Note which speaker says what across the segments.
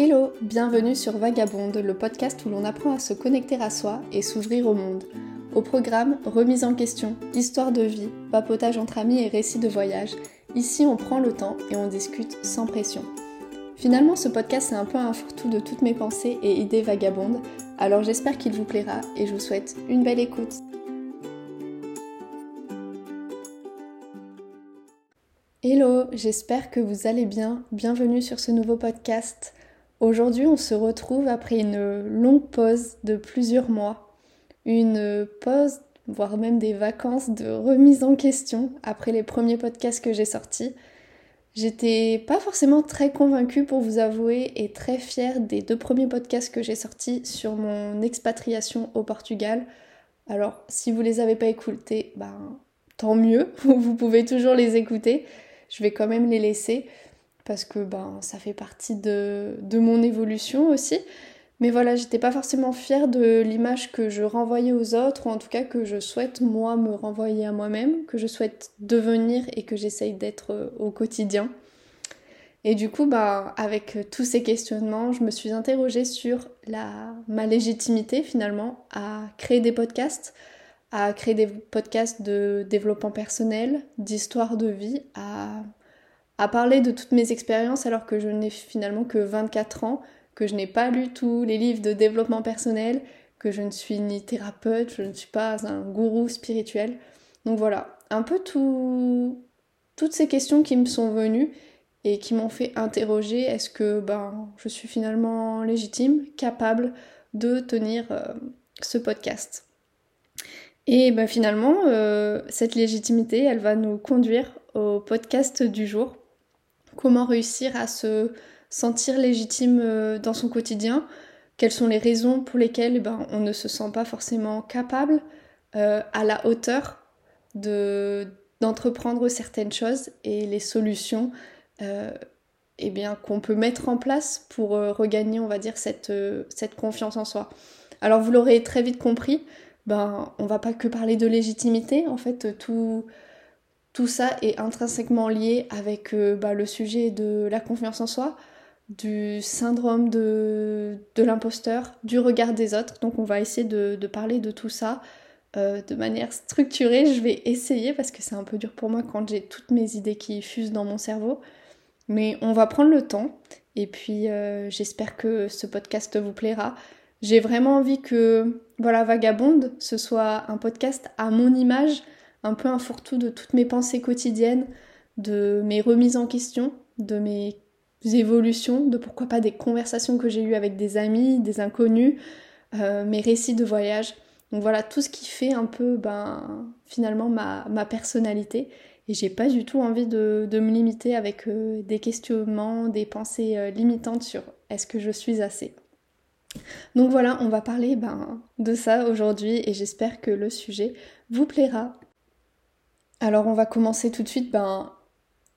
Speaker 1: Hello, bienvenue sur Vagabonde, le podcast où l'on apprend à se connecter à soi et s'ouvrir au monde. Au programme, remise en question, histoire de vie, papotage entre amis et récits de voyage. Ici, on prend le temps et on discute sans pression. Finalement, ce podcast est un peu un fourre-tout de toutes mes pensées et idées vagabondes, alors j'espère qu'il vous plaira et je vous souhaite une belle écoute. Hello, j'espère que vous allez bien. Bienvenue sur ce nouveau podcast. Aujourd'hui, on se retrouve après une longue pause de plusieurs mois. Une pause, voire même des vacances de remise en question après les premiers podcasts que j'ai sortis. J'étais pas forcément très convaincue pour vous avouer et très fière des deux premiers podcasts que j'ai sortis sur mon expatriation au Portugal. Alors, si vous les avez pas écoutés, ben tant mieux, vous pouvez toujours les écouter je vais quand même les laisser parce que ben, ça fait partie de, mon évolution aussi. Mais voilà, j'étais pas forcément fière de l'image que je renvoyais aux autres, ou en tout cas que je souhaite moi me renvoyer à moi-même, que je souhaite devenir et que j'essaye d'être euh, au quotidien. Et du coup, bah, avec tous ces questionnements, je me suis interrogée sur la, ma légitimité finalement à créer des podcasts, à créer des podcasts de développement personnel, d'histoire de vie, à, à parler de toutes mes expériences alors que je n'ai finalement que 24 ans, que je n'ai pas lu tous les livres de développement personnel, que je ne suis ni thérapeute, je ne suis pas un gourou spirituel. Donc voilà, un peu tout, toutes ces questions qui me sont venues et qui m'ont fait interroger est-ce que ben, je suis finalement légitime, capable de tenir euh, ce podcast? Et bah, finalement, euh, cette légitimité, elle va nous conduire au podcast du jour. Comment réussir à se sentir légitime euh, dans son quotidien Quelles sont les raisons pour lesquelles eh ben, on ne se sent pas forcément capable, euh, à la hauteur de, d'entreprendre certaines choses et les solutions eh bien, qu'on peut mettre en place pour regagner, on va dire, cette, cette confiance en soi. Alors vous l'aurez très vite compris, ben, on va pas que parler de légitimité, en fait, tout, tout ça est intrinsèquement lié avec euh, bah, le sujet de la confiance en soi, du syndrome de, l'imposteur, du regard des autres. Donc on va essayer de, parler de tout ça euh, de manière structurée. Je vais essayer parce que c'est un peu dur pour moi quand j'ai toutes mes idées qui fusent dans mon cerveau. Mais on va prendre le temps et puis euh, j'espère que ce podcast vous plaira. J'ai vraiment envie que voilà Vagabonde ce soit un podcast à mon image, un peu un fourre-tout de toutes mes pensées quotidiennes, de mes remises en question, de mes évolutions, de pourquoi pas des conversations que j'ai eues avec des amis, des inconnus, euh, mes récits de voyage. Donc voilà, tout ce qui fait un peu ben, finalement ma, ma personnalité. Et j'ai pas du tout envie de, de me limiter avec euh, des questionnements, des pensées euh, limitantes sur est-ce que je suis assez. Donc voilà, on va parler ben, de ça aujourd'hui et j'espère que le sujet vous plaira. Alors on va commencer tout de suite ben,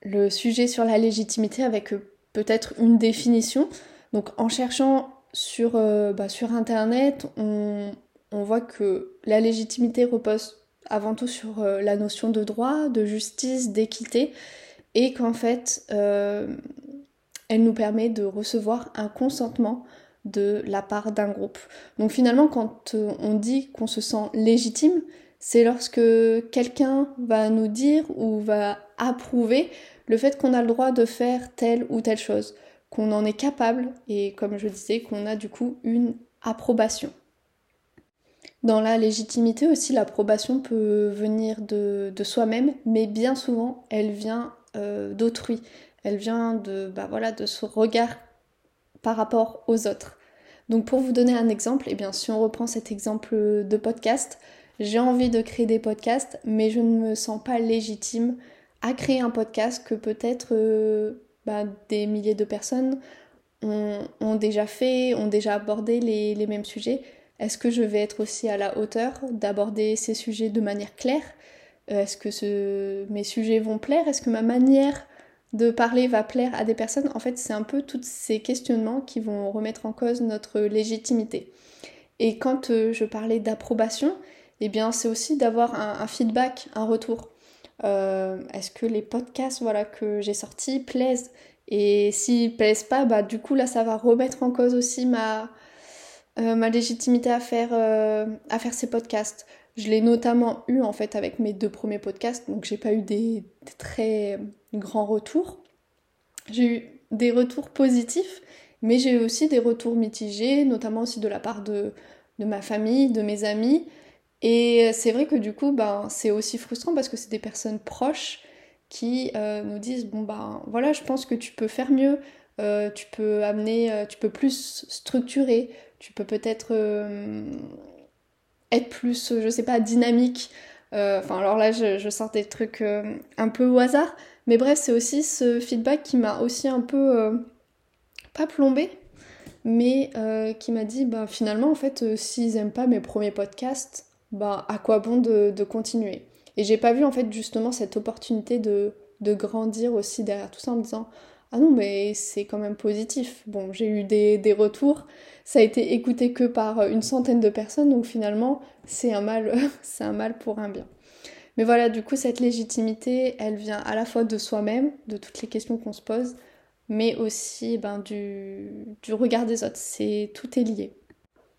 Speaker 1: le sujet sur la légitimité avec euh, peut-être une définition. Donc en cherchant sur, euh, sur internet, on, voit que la légitimité repose avant tout sur euh, la notion de droit, de justice, d'équité, et qu'en fait, elle nous permet de recevoir un consentement de la part d'un groupe. Donc finalement, quand on dit qu'on se sent légitime, c'est lorsque quelqu'un va nous dire ou va approuver le fait qu'on a le droit de faire telle ou telle chose, qu'on en est capable et comme je disais, qu'on a du coup une approbation. Dans la légitimité aussi, l'approbation peut venir de, soi-même, mais bien souvent, elle vient euh, d'autrui. Elle vient de, bah de ce regard par rapport aux autres. Donc pour vous donner un exemple, eh bien si on reprend cet exemple de podcast, j'ai envie de créer des podcasts, mais je ne me sens pas légitime à créer un podcast que peut-être euh, bah, des milliers de personnes ont, déjà fait, ont déjà abordé les, mêmes sujets. Est-ce que je vais être aussi à la hauteur d'aborder ces sujets de manière claire? Euh, Est-ce que mes sujets vont plaire? Est-ce que ma manière de parler va plaire à des personnes, en fait, c'est un peu tous ces questionnements qui vont remettre en cause notre légitimité. Et quand euh, je parlais d'approbation, eh bien, c'est aussi d'avoir un, feedback, un retour. Euh, est-ce que les podcasts voilà, que j'ai sortis plaisent? Et s'ils plaisent pas, bah du coup là ça va remettre en cause aussi ma, euh, légitimité à faire, euh, à faire ces podcasts. Je l'ai notamment eu en fait avec mes deux premiers podcasts, donc j'ai pas eu des, très grands retours. J'ai eu des retours positifs, mais j'ai eu aussi des retours mitigés, notamment aussi de la part de, de ma famille, de mes amis. Et c'est vrai que du coup, ben, c'est aussi frustrant parce que c'est des personnes proches qui euh, nous disent bon ben voilà, je pense que tu peux faire mieux, euh, tu peux amener, euh, tu peux plus structurer, tu peux peut-être être plus, je sais pas, dynamique. Enfin alors là, je, je sors des trucs un peu au hasard, mais bref, c'est aussi ce feedback qui m'a aussi un peu pas plombé, mais qui m'a dit bah finalement en fait s'ils aiment pas mes premiers podcasts bah, à quoi bon de, continuer? Et j'ai pas vu en fait justement cette opportunité de, grandir aussi derrière tout ça en me disant ah non mais c'est quand même positif. Bon j'ai eu des, retours, ça a été écouté que par une centaine de personnes donc finalement c'est un mal, c'est un mal pour un bien. Mais voilà du coup cette légitimité elle vient à la fois de soi-même, de toutes les questions qu'on se pose, mais aussi ben, du, du regard des autres. C'est tout est lié.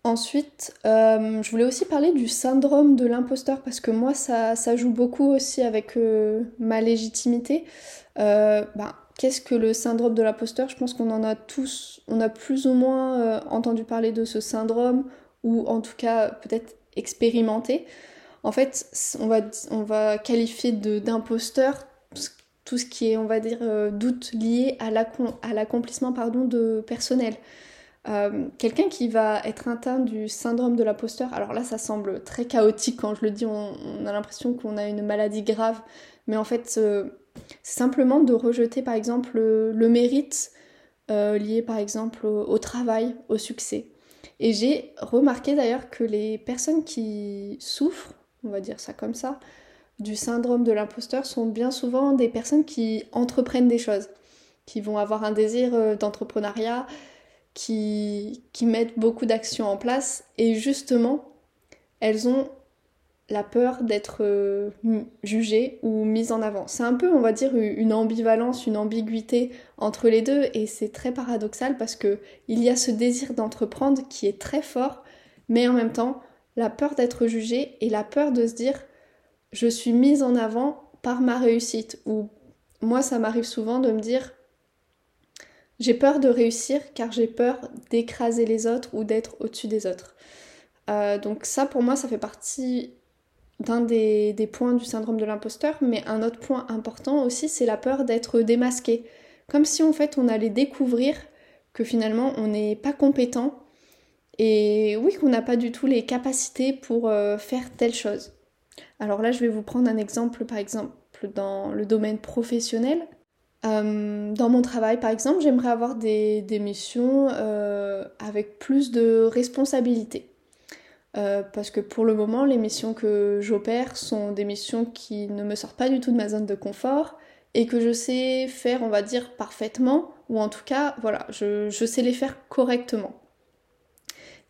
Speaker 1: Ensuite, euh, je voulais aussi parler du syndrome de l'imposteur parce que moi, ça, joue beaucoup aussi avec euh, ma légitimité. Euh, ben, Qu'est-ce que le syndrome de l'imposteur? Je pense qu'on en a tous, on a plus ou moins entendu parler de ce syndrome ou en tout cas peut-être expérimenté. En fait, on va, qualifier d'imposteur tout ce qui est, on va dire, doute lié à l'accomplissement de personnel. Euh, quelqu'un qui va être atteint du syndrome de l'imposteur, alors là ça semble très chaotique quand je le dis, on, a l'impression qu'on a une maladie grave, mais en fait c'est simplement de rejeter par exemple le, mérite euh, lié par exemple au, travail, au succès. Et j'ai remarqué d'ailleurs que les personnes qui souffrent, on va dire ça comme ça, du syndrome de l'imposteur sont bien souvent des personnes qui entreprennent des choses, qui vont avoir un désir euh, d'entrepreneuriat, qui, qui mettent beaucoup d'actions en place. Et justement, elles ont la peur d'être euh, jugées ou mises en avant. C'est un peu, on va dire, une ambivalence, une ambiguïté entre les deux. Et c'est très paradoxal parce que il y a ce désir d'entreprendre qui est très fort, mais en même temps, la peur d'être jugée et la peur de se dire je suis mise en avant par ma réussite. Ou moi ça m'arrive souvent de me dire j'ai peur de réussir car j'ai peur d'écraser les autres ou d'être au-dessus des autres. Euh, donc ça pour moi ça fait partie d'un des, points du syndrome de l'imposteur, mais un autre point important aussi c'est la peur d'être démasqué. Comme si en fait on allait découvrir que finalement on n'est pas compétent et oui qu'on n'a pas du tout les capacités pour euh, faire telle chose. Alors là je vais vous prendre un exemple par exemple dans le domaine professionnel. Euh, dans mon travail, par exemple, j'aimerais avoir des, missions euh, avec plus de responsabilités. Euh, parce que pour le moment, les missions que j'opère sont des missions qui ne me sortent pas du tout de ma zone de confort et que je sais faire, on va dire, parfaitement, ou en tout cas, voilà, je sais les faire correctement.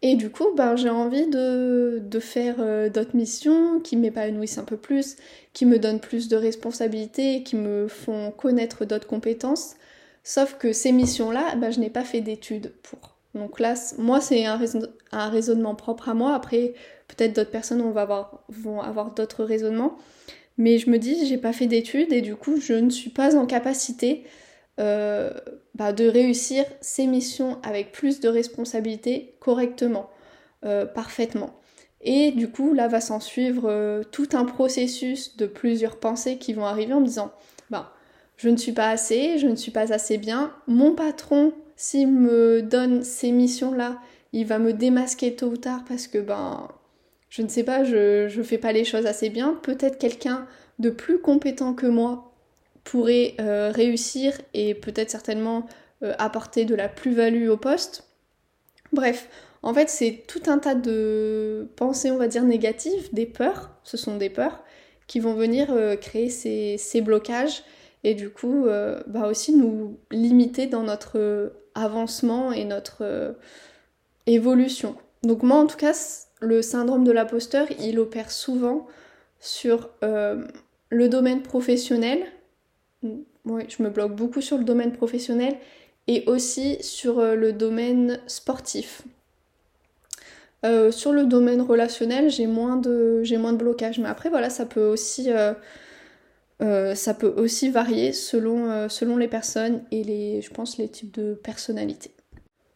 Speaker 1: Et du coup, ben, j'ai envie de, faire euh, d'autres missions qui m'épanouissent un peu plus, qui me donnent plus de responsabilités, qui me font connaître d'autres compétences. Sauf que ces missions-là, ben, je n'ai pas fait d'études pour. Donc là, moi, c'est un, raisonnement propre à moi. Après, peut-être d'autres personnes vont avoir, d'autres raisonnements. Mais je me dis, j'ai pas fait d'études et du coup, je ne suis pas en capacité euh, bah, de réussir ses missions avec plus de responsabilités correctement, euh, parfaitement. Et du coup, là va s'en suivre euh, tout un processus de plusieurs pensées qui vont arriver en me disant, bah, je ne suis pas assez, je ne suis pas assez bien, mon patron, s'il me donne ces missions-là, il va me démasquer tôt ou tard parce que, ben, je ne sais pas, je, je fais pas les choses assez bien. Peut-être quelqu'un de plus compétent que moi pourrait euh, réussir et peut-être certainement euh, apporter de la plus-value au poste. Bref, en fait, c'est tout un tas de pensées, on va dire, négatives, des peurs, ce sont des peurs, qui vont venir euh, créer ces, blocages et du coup, bah aussi nous limiter dans notre avancement et notre évolution. Donc moi, en tout cas, le syndrome de l'imposteur, il opère souvent sur le domaine professionnel, oui, je me bloque beaucoup sur le domaine professionnel et aussi sur euh, le domaine sportif. Euh, sur le domaine relationnel, j'ai moins de j'ai moins de blocage, mais après voilà, ça peut aussi euh, ça peut aussi varier selon, selon les personnes et les je pense les types de personnalités.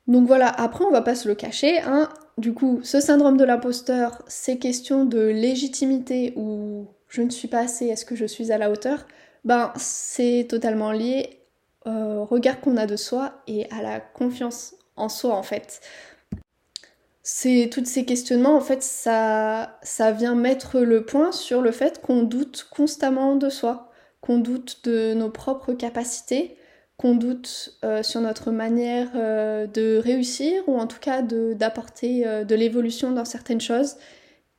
Speaker 1: Donc voilà, après on va pas se le cacher, hein. Du coup, ce syndrome de l'imposteur, ces questions de légitimité ou je ne suis pas assez, est-ce que je suis à la hauteur, ben c'est totalement lié au regard qu'on a de soi et à la confiance en soi en fait. C'est tous ces questionnements en fait ça ça vient mettre le point sur le fait qu'on doute constamment de soi, qu'on doute de nos propres capacités, qu'on doute euh, sur notre manière euh, de réussir ou en tout cas d'apporter de, euh, de l'évolution dans certaines choses.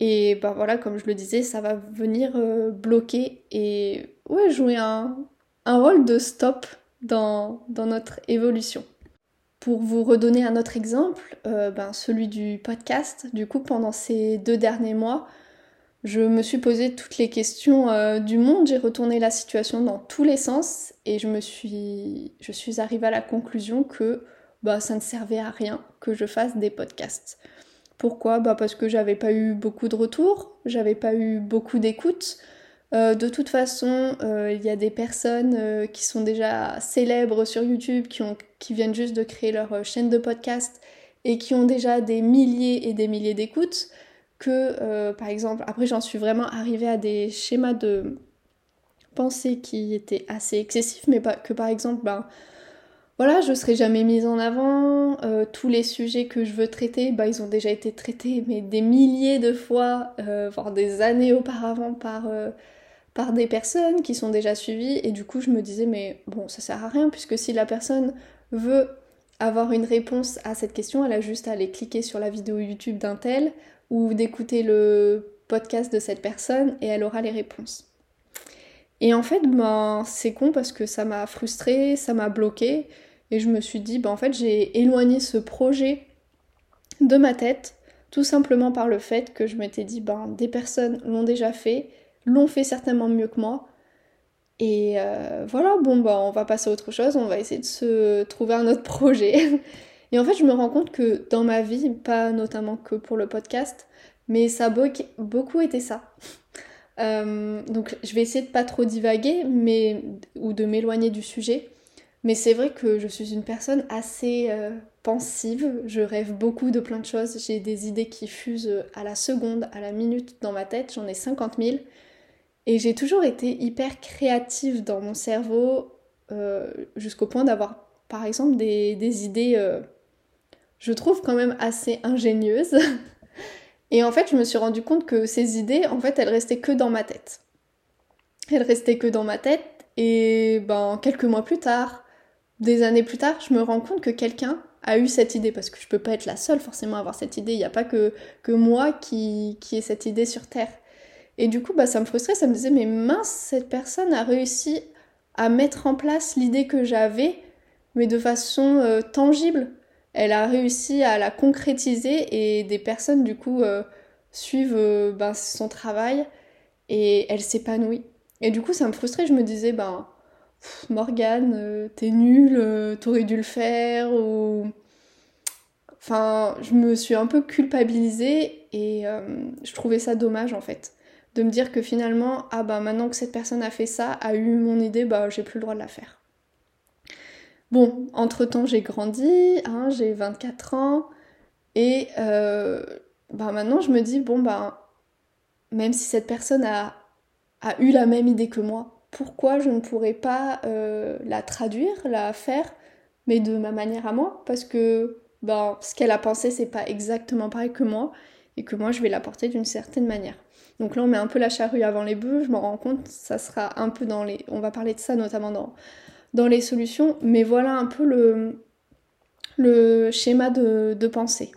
Speaker 1: Et ben voilà, comme je le disais, ça va venir bloquer et ouais, jouer un, rôle de stop dans, notre évolution. Pour vous redonner un autre exemple, ben celui du podcast, du coup pendant ces deux derniers mois, je me suis posé toutes les questions euh, du monde, j'ai retourné la situation dans tous les sens et je me suis, je suis arrivée à la conclusion que bah, ça ne servait à rien que je fasse des podcasts. Pourquoi? Bah Parce que j'avais pas eu beaucoup de retours, j'avais pas eu beaucoup d'écoutes. Euh, de toute façon, euh, il y a des personnes qui sont déjà célèbres sur YouTube, qui, viennent juste de créer leur chaîne de podcast et qui ont déjà des milliers et des milliers d'écoutes que, euh, par exemple, après j'en suis vraiment arrivée à des schémas de pensée qui étaient assez excessifs, mais que par exemple, ben, voilà, je serai jamais mise en avant, euh, tous les sujets que je veux traiter, ben, ils ont déjà été traités, mais des milliers de fois, euh, voire des années auparavant par, par des personnes qui sont déjà suivies, et du coup je me disais, mais bon, ça sert à rien, puisque si la personne veut avoir une réponse à cette question, elle a juste à aller cliquer sur la vidéo YouTube d'un tel ou d'écouter le podcast de cette personne et elle aura les réponses. Et en fait, ben, c'est con parce que ça m'a frustrée, ça m'a bloqué et je me suis dit, ben, en fait, j'ai éloigné ce projet de ma tête tout simplement par le fait que je m'étais dit, ben, des personnes l'ont déjà fait, l'ont fait certainement mieux que moi. Et euh, voilà, bon, ben, on va passer à autre chose, on va essayer de se trouver un autre projet. Et en fait, je me rends compte que dans ma vie, pas notamment que pour le podcast, mais ça a beaucoup été ça. Euh, donc je vais essayer de pas trop divaguer mais, ou de m'éloigner du sujet. Mais c'est vrai que je suis une personne assez euh, pensive, je rêve beaucoup de plein de choses, j'ai des idées qui fusent à la seconde, à la minute dans ma tête, j'en ai 50 000. Et j'ai toujours été hyper créative dans mon cerveau, euh, jusqu'au point d'avoir par exemple des, idées je trouve quand même assez ingénieuse. Et en fait, je me suis rendu compte que ces idées, en fait, elles restaient que dans ma tête. Elles restaient que dans ma tête. Et ben, quelques mois plus tard, des années plus tard, je me rends compte que quelqu'un a eu cette idée. Parce que je peux pas être la seule forcément à avoir cette idée. Il n'y a pas que, que moi qui, qui ai cette idée sur Terre. Et du coup, bah, ça me frustrait. Ça me disait, mais mince, cette personne a réussi à mettre en place l'idée que j'avais, mais de façon euh, tangible elle a réussi à la concrétiser et des personnes du coup euh, suivent euh, ben, son travail et elle s'épanouit. Et du coup ça me frustrait, je me disais ben Morgane, euh, t'es nulle, t'aurais dû le faire ou... Enfin, je me suis un peu culpabilisée et je trouvais ça dommage en fait. De me dire que finalement, ah bah maintenant que cette personne a fait ça, a eu mon idée, bah j'ai plus le droit de la faire. Bon, entre-temps, j'ai grandi, hein, j'ai 24 ans, et euh, bah, maintenant, je me dis, bon, bah, même si cette personne a, a, eu la même idée que moi, pourquoi je ne pourrais pas euh, la traduire, la faire, mais de ma manière à moi? Parce que bah, ce qu'elle a pensé, c'est pas exactement pareil que moi, et que moi, je vais l'apporter d'une certaine manière. Donc là, on met un peu la charrue avant les bœufs, je m'en rends compte, ça sera un peu dans les... On va parler de ça notamment dans dans les solutions, mais voilà un peu le, le schéma de, pensée.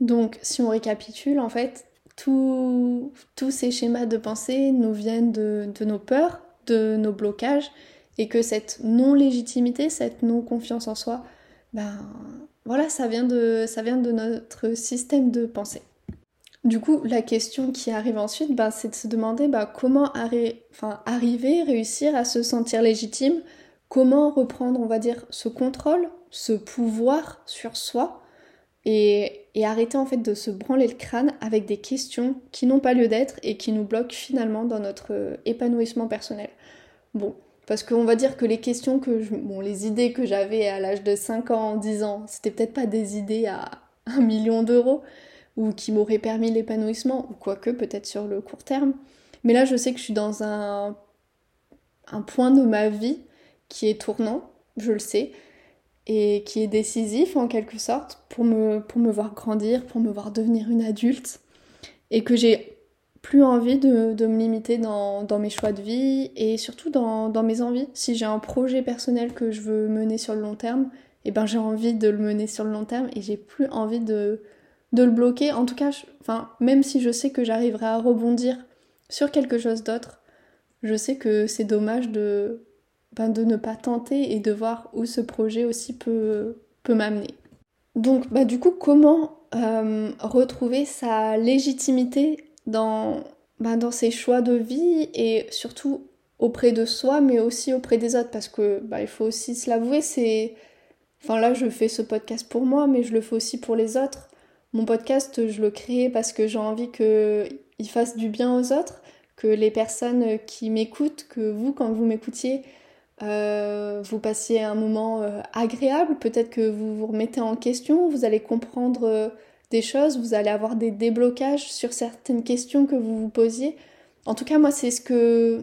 Speaker 1: Donc si on récapitule, en fait, tous ces schémas de pensée nous viennent de, nos peurs, de nos blocages, et que cette non-légitimité, cette non-confiance en soi, ben voilà, ça vient, de, ça vient de notre système de pensée. Du coup, la question qui arrive ensuite, ben, c'est de se demander ben, comment arriver, réussir à se sentir légitime? Comment reprendre, on va dire, ce contrôle, ce pouvoir sur soi et, arrêter en fait de se branler le crâne avec des questions qui n'ont pas lieu d'être et qui nous bloquent finalement dans notre épanouissement personnel. Bon, parce qu'on va dire que les questions que je, les idées que j'avais à l'âge de 5 ans, 10 ans, c'était peut-être pas des idées à un million d'euros ou qui m'auraient permis l'épanouissement, ou quoique peut-être sur le court terme. Mais là, je sais que je suis dans un, point de ma vie qui est tournant, je le sais, et qui est décisif en quelque sorte pour me, voir grandir, pour me voir devenir une adulte, et que j'ai plus envie de, de me limiter dans, mes choix de vie et surtout dans, dans mes envies. Si j'ai un projet personnel que je veux mener sur le long terme, et eh ben j'ai envie de le mener sur le long terme et j'ai plus envie de, de le bloquer. En tout cas, enfin, même si je sais que j'arriverai à rebondir sur quelque chose d'autre, je sais que c'est dommage de, ben, ne pas tenter et de voir où ce projet aussi peut, m'amener. Donc, bah, du coup, comment euh, retrouver sa légitimité dans, bah, dans ses choix de vie et surtout auprès de soi, mais aussi auprès des autres, parce que bah, il faut aussi se l'avouer, c'est. Enfin là, je fais ce podcast pour moi, mais je le fais aussi pour les autres. Mon podcast, je le crée parce que j'ai envie qu'il fasse du bien aux autres, que les personnes qui m'écoutent, que vous, quand vous m'écoutiez, euh, vous passiez un moment euh, agréable, peut-être que vous vous remettez en question, vous allez comprendre euh, des choses, vous allez avoir des déblocages sur certaines questions que vous vous posiez. En tout cas, moi, c'est ce que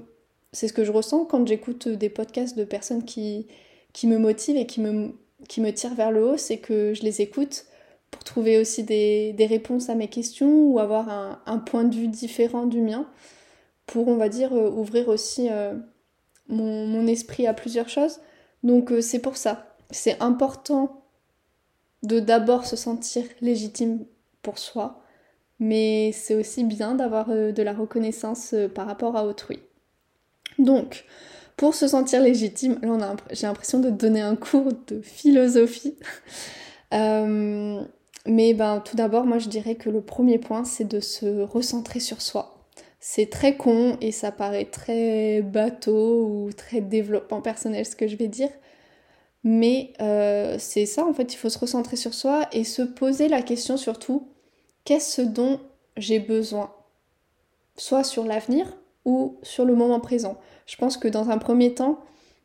Speaker 1: c'est ce que je ressens quand j'écoute des podcasts de personnes qui, qui me motivent et qui me, qui me tirent vers le haut, c'est que je les écoute pour trouver aussi des, réponses à mes questions ou avoir un, point de vue différent du mien, pour, on va dire, euh, ouvrir aussi euh, mon, esprit à plusieurs choses. Donc euh, c'est pour ça. C'est important de d'abord se sentir légitime pour soi, mais c'est aussi bien d'avoir de la reconnaissance par rapport à autrui. Donc, pour se sentir légitime, là j'ai l'impression de donner un cours de philosophie. mais ben, tout d'abord, moi je dirais que le premier point, c'est de se recentrer sur soi. C'est très con et ça paraît très bateau ou très développement personnel ce que je vais dire, mais euh, c'est ça, en fait, il faut se recentrer sur soi et se poser la question surtout, qu'est-ce dont j'ai besoin? Soit sur l'avenir ou sur le moment présent. Je pense que dans un premier temps,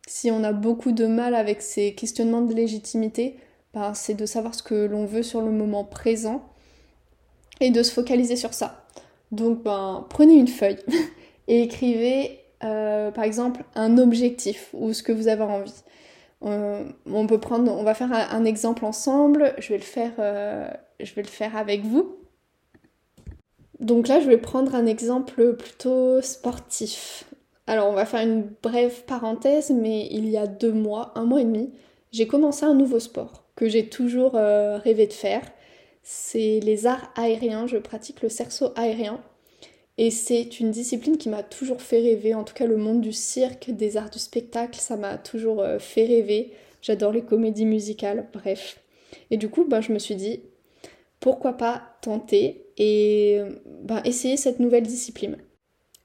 Speaker 1: si on a beaucoup de mal avec ces questionnements de légitimité, ben, c'est de savoir ce que l'on veut sur le moment présent et de se focaliser sur ça. Donc ben, prenez une feuille et écrivez euh, par exemple un objectif ou ce que vous avez envie. Euh, on peut prendre, on va faire un, exemple ensemble. Euh, je vais le faire avec vous. Donc là, je vais prendre un exemple plutôt sportif. Alors, on va faire une brève parenthèse, mais il y a deux mois, un mois et demi, j'ai commencé un nouveau sport que j'ai toujours euh, rêvé de faire. C'est les arts aériens. Je pratique le cerceau aérien. Et c'est une discipline qui m'a toujours fait rêver, en tout cas le monde du cirque, des arts du spectacle, ça m'a toujours euh, fait rêver. J'adore les comédies musicales, bref. Et du coup, ben, je me suis dit, pourquoi pas tenter et ben, essayer cette nouvelle discipline.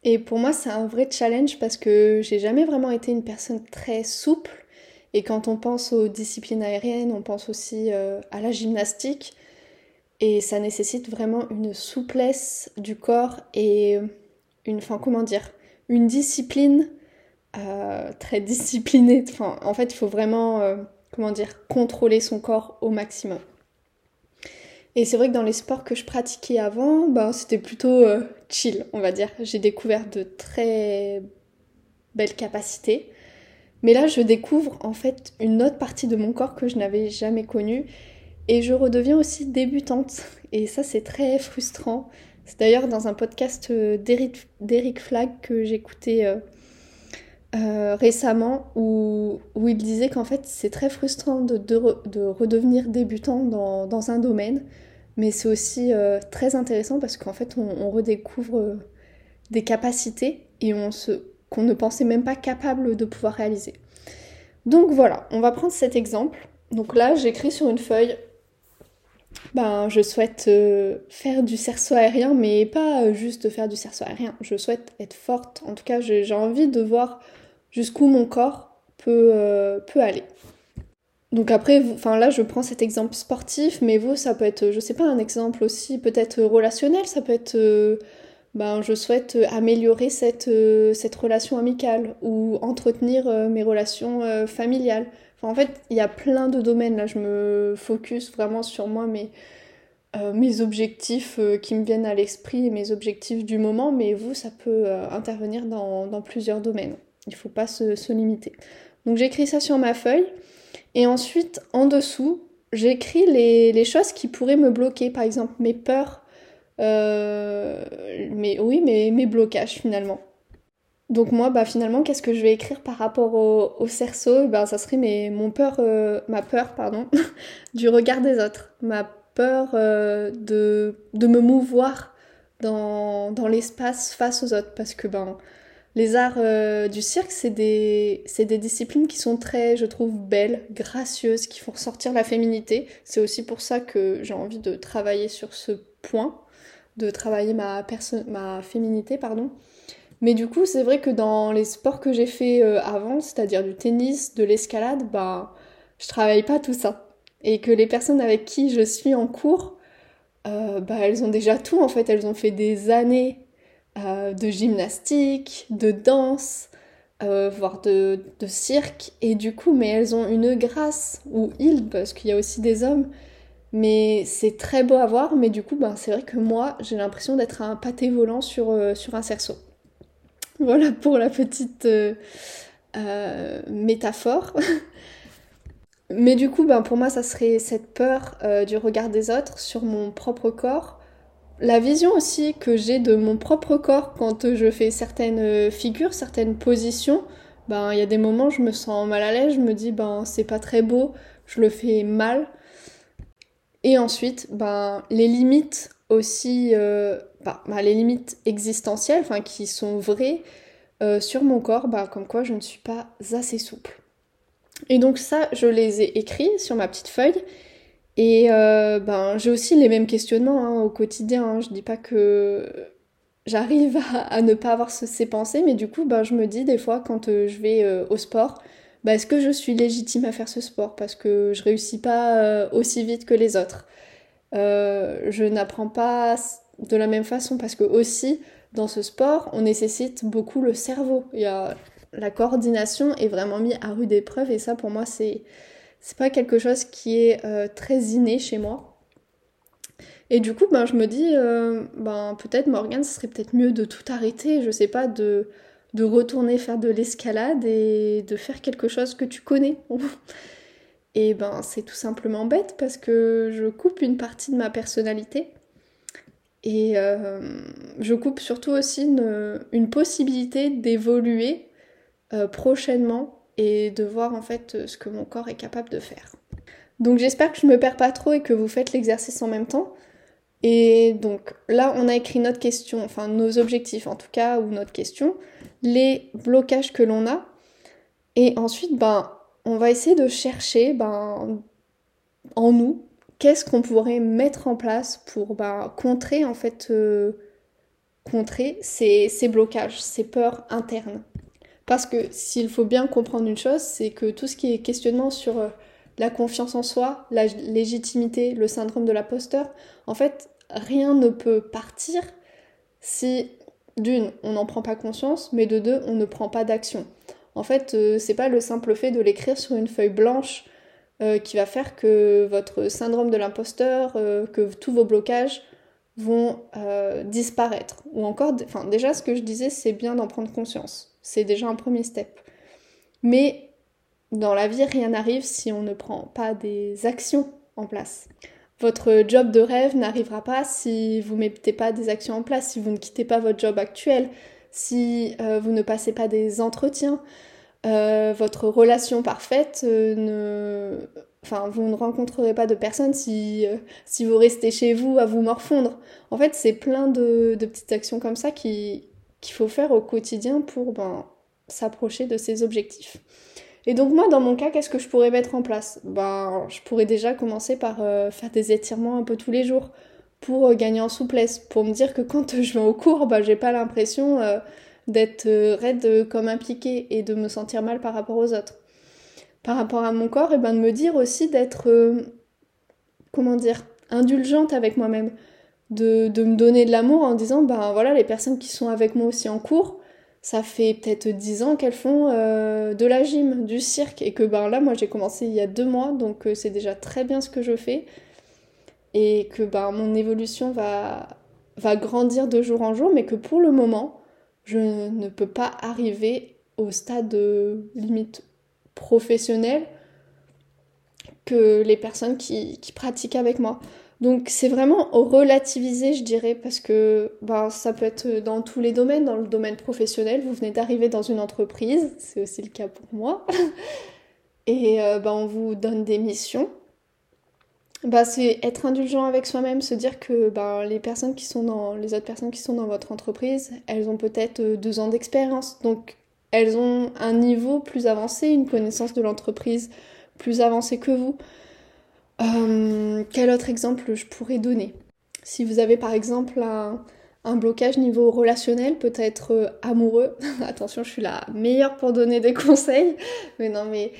Speaker 1: Et pour moi, c'est un vrai challenge parce que j'ai jamais vraiment été une personne très souple. Et quand on pense aux disciplines aériennes, on pense aussi euh, à la gymnastique. Et ça nécessite vraiment une souplesse du corps et une, enfin comment dire, une discipline euh, très disciplinée. Enfin, en fait, il faut vraiment, euh, comment dire, contrôler son corps au maximum. Et c'est vrai que dans les sports que je pratiquais avant, ben, c'était plutôt chill, on va dire. J'ai découvert de très belles capacités. Mais là, je découvre en fait une autre partie de mon corps que je n'avais jamais connue et je redeviens aussi débutante. Et ça, c'est très frustrant. C'est d'ailleurs dans un podcast euh, d'Eric Flag que j'écoutais euh, euh, récemment où, il disait qu'en fait, c'est très frustrant de, de, de redevenir débutant dans, un domaine. Mais c'est aussi très intéressant parce qu'en fait, on, on redécouvre des capacités et on se qu'on ne pensait même pas capable de pouvoir réaliser. Donc voilà, on va prendre cet exemple. Donc là, j'écris sur une feuille ben, je souhaite euh, faire du cerceau aérien, mais pas euh, juste faire du cerceau aérien. Je souhaite être forte. En tout cas, j'ai envie de voir jusqu'où mon corps peut, peut aller. Donc après, enfin là, je prends cet exemple sportif, mais vous, ça peut être, je sais pas, un exemple aussi peut-être relationnel, ça peut être, euh, ben, je souhaite améliorer cette, euh, cette relation amicale ou entretenir euh, mes relations familiales. En fait, il y a plein de domaines, là, je me focus vraiment sur moi, mes, mes objectifs qui me viennent à l'esprit et mes objectifs du moment, mais vous, ça peut intervenir dans, dans, plusieurs domaines. Il faut pas se, se limiter. Donc j'écris ça sur ma feuille. Et ensuite, en dessous, j'écris les, choses qui pourraient me bloquer, par exemple mes peurs, euh, mais oui, mes, mes blocages finalement. Donc moi, bah, finalement, qu'est-ce que je vais écrire par rapport au, cerceau? Ben, Ça serait mes, mon peur, euh, ma peur pardon, du regard des autres, ma peur euh, de, de me mouvoir dans, dans l'espace face aux autres, parce que ben, les arts euh, du cirque, c'est des, des, disciplines qui sont très, je trouve, belles, gracieuses, qui font ressortir la féminité. C'est aussi pour ça que j'ai envie de travailler sur ce point, de travailler ma, ma féminité, pardon. Mais du coup, c'est vrai que dans les sports que j'ai fait euh, avant, c'est-à-dire du tennis, de l'escalade, bah, je travaille pas tout ça. Et que les personnes avec qui je suis en cours, euh, bah, elles ont déjà tout en fait. Elles ont fait des années euh, de gymnastique, de danse, voire de, cirque. Et du coup, mais elles ont une grâce, ou ils, parce qu'il y a aussi des hommes. Mais c'est très beau à voir, mais du coup, ben, c'est vrai que moi, j'ai l'impression d'être un pâté volant sur, euh, sur un cerceau. Voilà pour la petite métaphore. mais du coup, ben, pour moi, ça serait cette peur du regard des autres sur mon propre corps la vision aussi que j'ai de mon propre corps quand je fais certaines figures, certaines positions, ben il y a des moments je me sens mal à l'aise, je me dis ben c'est pas très beau, je le fais mal. Et ensuite, ben les limites aussi, euh, ben, ben, les limites existentielles, enfin qui sont vraies euh, sur mon corps, ben, comme quoi je ne suis pas assez souple. Et donc ça, je les ai écrits sur ma petite feuille. Et euh, ben, j'ai aussi les mêmes questionnements hein, au quotidien. Hein. Je dis pas que j'arrive à, ne pas avoir ces pensées, mais du coup, ben, je me dis des fois quand je vais au sport, ben, est-ce que je suis légitime à faire ce sport parce que je réussis pas aussi vite que les autres? Je n'apprends pas de la même façon parce que aussi dans ce sport, on nécessite beaucoup le cerveau. Il y a la coordination est vraiment mise à rude épreuve et ça pour moi c'est c'est pas quelque chose qui est euh, très inné chez moi. Et du coup, ben, je me dis, euh, ben, peut-être Morgane, ce serait peut-être mieux de tout arrêter, je sais pas, de, de retourner faire de l'escalade et de faire quelque chose que tu connais. et ben, c'est tout simplement bête parce que je coupe une partie de ma personnalité. Et euh, je coupe surtout aussi une, une possibilité d'évoluer prochainement et de voir en fait ce que mon corps est capable de faire. Donc j'espère que je ne me perds pas trop et que vous faites l'exercice en même temps. Et donc là, on a écrit notre question, enfin nos objectifs en tout cas, ou notre question, les blocages que l'on a. Et ensuite, ben, on va essayer de chercher ben, en nous qu'est-ce qu'on pourrait mettre en place pour ben, contrer en fait euh, contrer ces, ces blocages, ces peurs internes. Parce que s'il faut bien comprendre une chose, c'est que tout ce qui est questionnement sur euh, la confiance en soi, la légitimité, le syndrome de l'imposteur, en fait, rien ne peut partir si, d'une, on n'en prend pas conscience, mais de deux, on ne prend pas d'action. En fait, euh, c'est pas le simple fait de l'écrire sur une feuille blanche euh, qui va faire que votre syndrome de l'imposteur, que tous vos blocages vont disparaître. Ou encore, enfin, déjà, ce que je disais, c'est bien d'en prendre conscience. C'est déjà un premier step. Mais dans la vie, rien n'arrive si on ne prend pas des actions en place. Votre job de rêve n'arrivera pas si vous ne mettez pas des actions en place, si vous ne quittez pas votre job actuel, si euh, vous ne passez pas des entretiens. Euh, votre relation parfaite euh, ne... Enfin, vous ne rencontrerez pas de personne si, si vous restez chez vous à vous morfondre. En fait, c'est plein de, de petites actions comme ça qui, qu'il faut faire au quotidien pour ben, s'approcher de ses objectifs. Et donc moi, dans mon cas, qu'est-ce que je pourrais mettre en place? Ben, Je pourrais déjà commencer par euh, faire des étirements un peu tous les jours pour euh, gagner en souplesse, pour me dire que quand je vais au cours, ben, j'ai pas l'impression euh, d'être raide comme impliquée et de me sentir mal par rapport aux autres. par rapport à mon corps, et ben de me dire aussi d'être, comment dire, indulgente avec moi-même, de, de, me donner de l'amour en disant, ben voilà, les personnes qui sont avec moi aussi en cours, ça fait peut-être 10 ans qu'elles font euh, de la gym, du cirque, et que ben là, moi j'ai commencé il y a deux mois, donc euh, c'est déjà très bien ce que je fais, et que ben mon évolution va, grandir de jour en jour, mais que pour le moment, je ne peux pas arriver au stade limite professionnel que les personnes qui pratiquent avec moi. Donc c'est vraiment relativiser, je dirais, parce que ben, ça peut être dans tous les domaines, dans le domaine professionnel, vous venez d'arriver dans une entreprise, c'est aussi le cas pour moi, et euh, ben, on vous donne des missions. Ben, c'est être indulgent avec soi-même, se dire que ben, les personnes qui sont dans les autres personnes qui sont dans votre entreprise, elles ont peut-être euh, deux ans d'expérience, donc elles ont un niveau plus avancé, une connaissance de l'entreprise plus avancée que vous. Euh, quel autre exemple je pourrais donner? Si vous avez par exemple un, blocage niveau relationnel, peut-être euh, amoureux, attention, je suis la meilleure pour donner des conseils, mais non, mais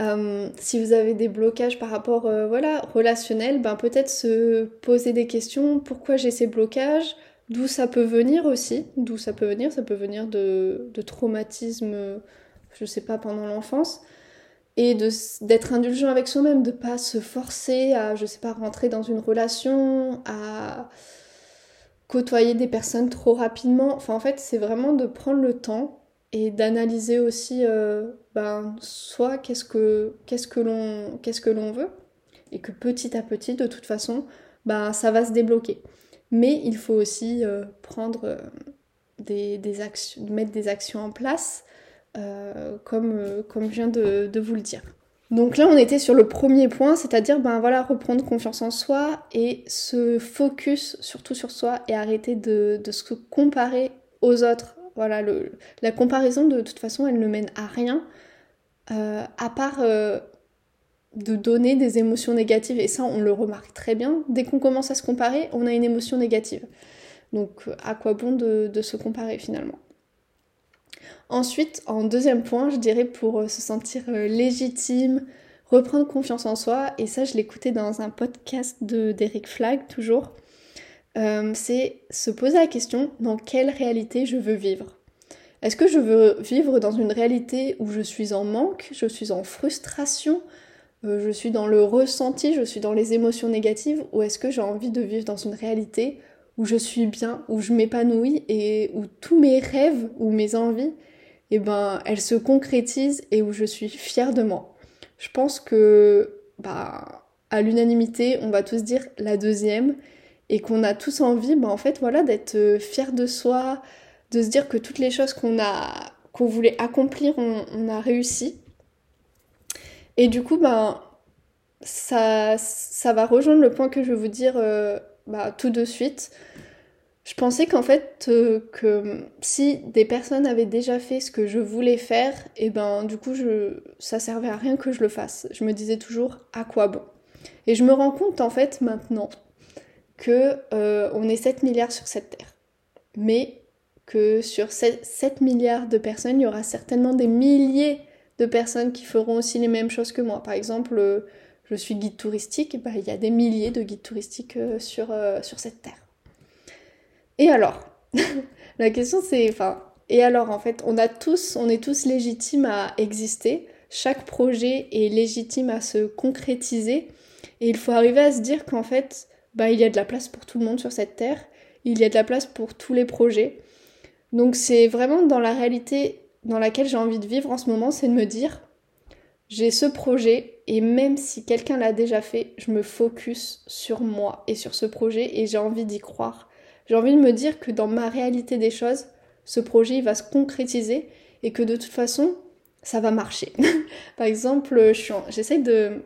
Speaker 1: euh, si vous avez des blocages par rapport, voilà, relationnel, ben peut-être se poser des questions, pourquoi j'ai ces blocages, d'où ça peut venir aussi, d'où ça peut venir, ça peut venir de, de traumatismes, je sais pas, pendant l'enfance et d'être indulgent avec soi-même, de pas se forcer à, je sais pas, rentrer dans une relation, à côtoyer des personnes trop rapidement. Enfin, en fait, c'est vraiment de prendre le temps et d'analyser aussi, euh, ben, soit qu'est-ce que, qu'est-ce que l'on, qu'est-ce que l'on veut, et que petit à petit, de toute façon, ben, ça va se débloquer. Mais il faut aussi euh, prendre euh, des, des actions, mettre des actions en place comme, euh, comme je viens de, vous le dire. Donc là, on était sur le premier point, c'est-à-dire ben voilà, reprendre confiance en soi et se focus surtout sur soi et arrêter de, se comparer aux autres. Voilà, la comparaison de toute façon, elle ne mène à rien, euh, à part de donner des émotions négatives. Et ça, on le remarque très bien. Dès qu'on commence à se comparer, on a une émotion négative. Donc à quoi bon de se comparer finalement? Ensuite, en deuxième point, je dirais pour euh, se sentir euh, légitime, reprendre confiance en soi, et ça je l'écoutais dans un podcast d'Eric Flagg toujours, euh, c'est se poser la question dans quelle réalité je veux vivre? Est-ce que je veux vivre dans une réalité où je suis en manque, je suis en frustration, je suis dans le ressenti, je suis dans les émotions négatives, ou est-ce que j'ai envie de vivre dans une réalité où je suis bien, où je m'épanouis et où tous mes rêves ou mes envies eh ben, elle se concrétise et où je suis fière de moi. Je pense que, bah, à l'unanimité, on va tous dire la deuxième et qu'on a tous envie, bah, en fait, voilà, d'être euh, fier de soi, de se dire que toutes les choses qu'on a, qu'on voulait accomplir, on, a réussi. Et du coup, ben, ça, ça va rejoindre le point que je vais vous dire euh, bah, tout de suite. Je pensais qu'en fait, euh, que si des personnes avaient déjà fait ce que je voulais faire, et eh ben du coup, je, ça servait à rien que je le fasse. Je me disais toujours à quoi bon? Et je me rends compte en fait maintenant que euh, on est 7 milliards sur cette terre. Mais que sur 7, milliards de personnes, il y aura certainement des milliers de personnes qui feront aussi les mêmes choses que moi. Par exemple, euh, je suis guide touristique, bah, il y a des milliers de guides touristiques sur, sur cette terre. Et alors La question c'est, enfin, et alors en fait, on a tous, on est tous légitimes à exister. Chaque projet est légitime à se concrétiser. Et il faut arriver à se dire qu'en fait, bah, il y a de la place pour tout le monde sur cette terre. Il y a de la place pour tous les projets. Donc c'est vraiment dans la réalité dans laquelle j'ai envie de vivre en ce moment, c'est de me dire, j'ai ce projet et même si quelqu'un l'a déjà fait, je me focus sur moi et sur ce projet et j'ai envie d'y croire. J'ai envie de me dire que dans ma réalité des choses, ce projet va se concrétiser et que de toute façon, ça va marcher. Par exemple, j'essaye de...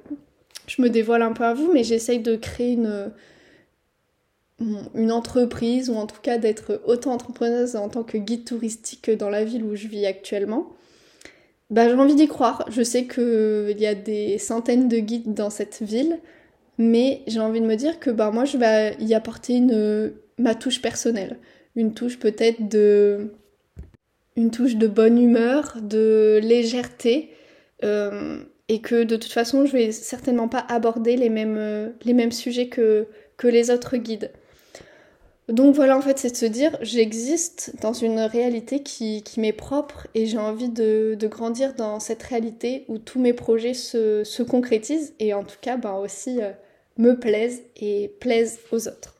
Speaker 1: Je me dévoile un peu à vous, mais j'essaye de créer une, une entreprise ou en tout cas d'être autant entrepreneuse en tant que guide touristique dans la ville où je vis actuellement. Bah, j'ai envie d'y croire. Je sais qu'il y a des centaines de guides dans cette ville, mais j'ai envie de me dire que bah, moi je vais y apporter une, ma touche personnelle. Une touche peut-être de... Une touche de bonne humeur, de légèreté. Euh, et que de toute façon je vais certainement pas aborder les mêmes, les mêmes sujets que, que les autres guides. Donc voilà, en fait, c'est de se dire, j'existe dans une réalité qui, qui m'est propre et j'ai envie de, de, grandir dans cette réalité où tous mes projets se, se concrétisent et en tout cas, ben aussi euh, me plaisent et plaisent aux autres.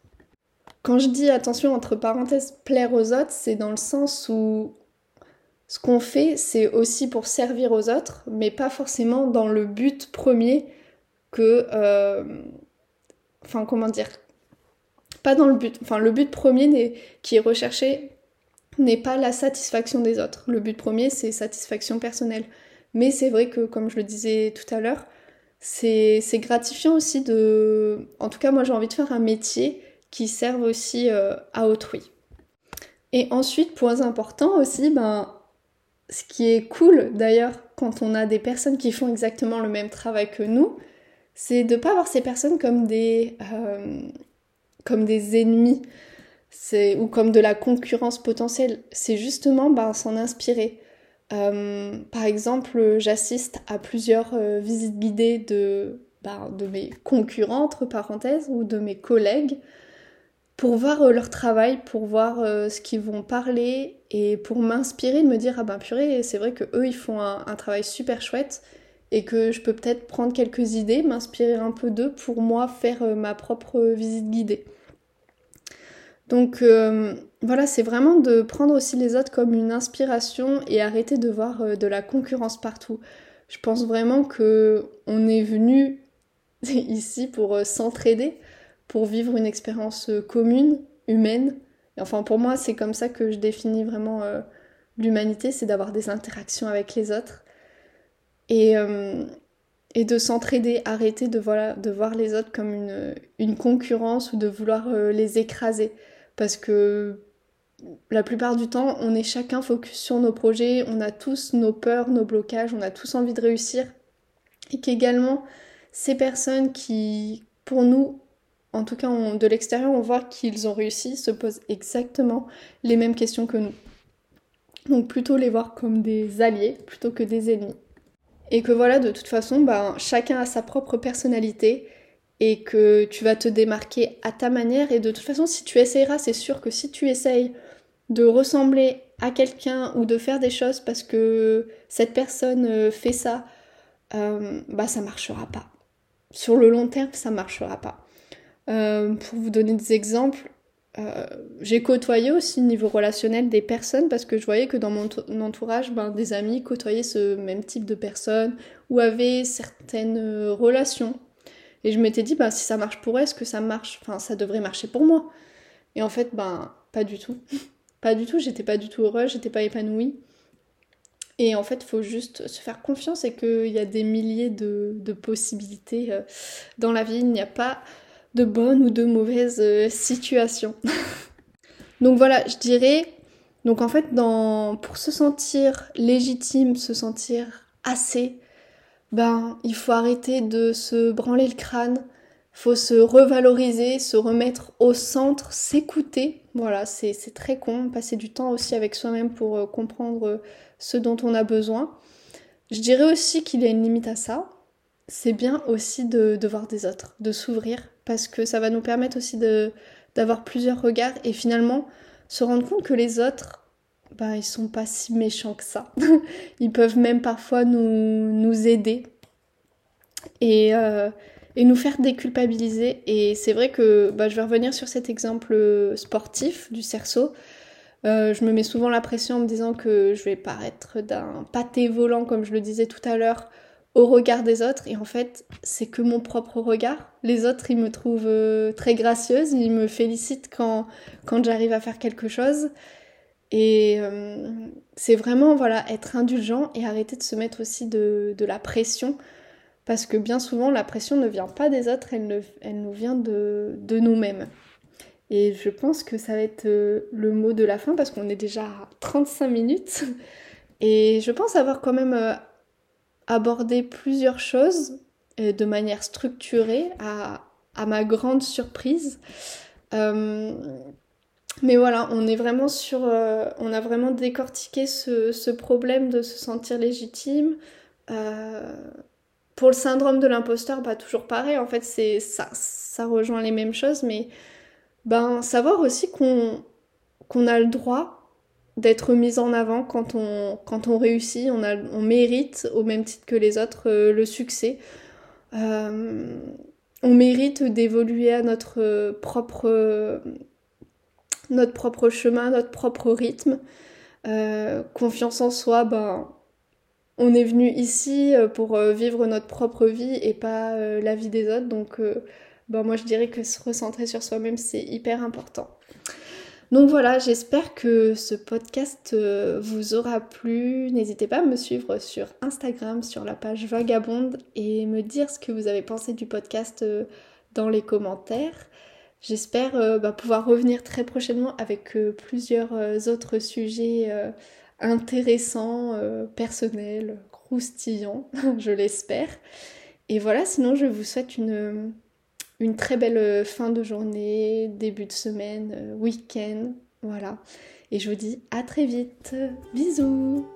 Speaker 1: Quand je dis attention entre parenthèses plaire aux autres, c'est dans le sens où ce qu'on fait, c'est aussi pour servir aux autres, mais pas forcément dans le but premier que... Euh, enfin, comment dire pas dans le but. Enfin, le but premier qui est recherché n'est pas la satisfaction des autres. Le but premier, c'est satisfaction personnelle. Mais c'est vrai que, comme je le disais tout à l'heure, c'est gratifiant aussi de... En tout cas, moi, j'ai envie de faire un métier qui serve aussi euh, à autrui. Et ensuite, point important aussi, ben, ce qui est cool d'ailleurs quand on a des personnes qui font exactement le même travail que nous, c'est de ne pas voir ces personnes comme des, euh, comme des ennemis ou comme de la concurrence potentielle. C'est justement ben, s'en inspirer. Euh, par exemple, j'assiste à plusieurs visites guidées de, ben, de mes concurrents, entre parenthèses, ou de mes collègues, pour voir euh, leur travail, pour voir ce qu'ils vont parler, et pour m'inspirer, de me dire, ah ben purée, c'est vrai que eux ils font un, travail super chouette, et que je peux peut-être prendre quelques idées, m'inspirer un peu d'eux pour moi faire ma propre visite guidée. Donc euh, voilà, c'est vraiment de prendre aussi les autres comme une inspiration et arrêter de voir euh, de la concurrence partout. Je pense vraiment que on est venu ici pour euh, s'entraider, pour vivre une expérience commune, humaine. enfin pour moi, c'est comme ça que je définis vraiment l'humanité, c'est d'avoir des interactions avec les autres et, et de s'entraider, arrêter de, voilà, de voir les autres comme une, une concurrence ou de vouloir les écraser parce que la plupart du temps, on est chacun focus sur nos projets, on a tous nos peurs, nos blocages, on a tous envie de réussir. Et qu'également, ces personnes qui, pour nous, en tout cas de l'extérieur, on voit qu'ils ont réussi, se posent exactement les mêmes questions que nous. Donc plutôt les voir comme des alliés plutôt que des ennemis. Et que voilà, de toute façon, ben, chacun a sa propre personnalité et que tu vas te démarquer à ta manière. Et de toute façon, si tu essayeras, c'est sûr que si tu essayes de ressembler à quelqu'un ou de faire des choses parce que cette personne euh, fait ça, euh, bah ça marchera pas. Sur le long terme, ça marchera pas. Euh, pour vous donner des exemples, j'ai côtoyé aussi au niveau relationnel des personnes parce que je voyais que dans mon entourage, ben, des amis côtoyaient ce même type de personnes ou avaient certaines relations et je m'étais dit, bah, si ça marche pour elle, est-ce que ça marche Enfin, ça devrait marcher pour moi? Et en fait, ben, pas du tout. pas du tout, j'étais pas du tout heureuse, j'étais pas épanouie. Et en fait, il faut juste se faire confiance et qu'il y a des milliers de, possibilités euh, dans la vie. Il n'y a pas de bonnes ou de mauvaises euh, situations. donc voilà, je dirais, donc en fait, pour se sentir légitime, se sentir assez, ben il faut arrêter de se branler le crâne, faut se revaloriser, se remettre au centre, s'écouter. Voilà, c'est très con, passer du temps aussi avec soi-même pour euh, comprendre euh, ce dont on a besoin. Je dirais aussi qu'il y a une limite à ça. C'est bien aussi de, de, voir des autres, de s'ouvrir, parce que ça va nous permettre aussi d'avoir plusieurs regards et finalement se rendre compte que les autres bah, ils sont pas si méchants que ça. ils peuvent même parfois nous, nous aider et, euh, nous faire déculpabiliser. Et c'est vrai que bah, je vais revenir sur cet exemple sportif du cerceau. Euh, je me mets souvent la pression en me disant que je vais paraître d'un pâté volant, comme je le disais tout à l'heure, au regard des autres. Et en fait, c'est que mon propre regard. Les autres, ils me trouvent euh, très gracieuse, ils me félicitent quand, quand j'arrive à faire quelque chose. Et euh, c'est vraiment voilà être indulgent et arrêter de se mettre aussi de, la pression parce que bien souvent la pression ne vient pas des autres, elle, elle nous vient de, de nous-mêmes. Et je pense que ça va être euh, le mot de la fin parce qu'on est déjà à 35 minutes et je pense avoir quand même euh, abordé plusieurs choses de manière structurée à, ma grande surprise. Mais voilà, on est vraiment sur. Euh, on a vraiment décortiqué ce, problème de se sentir légitime, euh, pour le syndrome de l'imposteur, bah, toujours pareil, en fait, c'est ça, ça rejoint les mêmes choses, mais ben, savoir aussi qu'on qu'on a le droit d'être mis en avant quand on, quand on réussit, on, mérite, au même titre que les autres, euh, le succès. Euh, on mérite d'évoluer à notre propre, notre propre chemin, notre propre rythme. Euh, confiance en soi, ben, on est venu ici pour vivre notre propre vie et pas la vie des autres. Donc, ben, moi je dirais que se recentrer sur soi-même, c'est hyper important. Donc voilà, j'espère que ce podcast euh, vous aura plu. N'hésitez pas à me suivre sur Instagram, sur la page Vagabonde et me dire ce que vous avez pensé du podcast euh, dans les commentaires. J'espère euh, bah, pouvoir revenir très prochainement avec plusieurs autres sujets intéressants, personnels, croustillants, je l'espère. Et voilà, sinon je vous souhaite une une très belle euh, fin de journée, début de semaine, euh, week-end, voilà. Et je vous dis à très vite. Bisous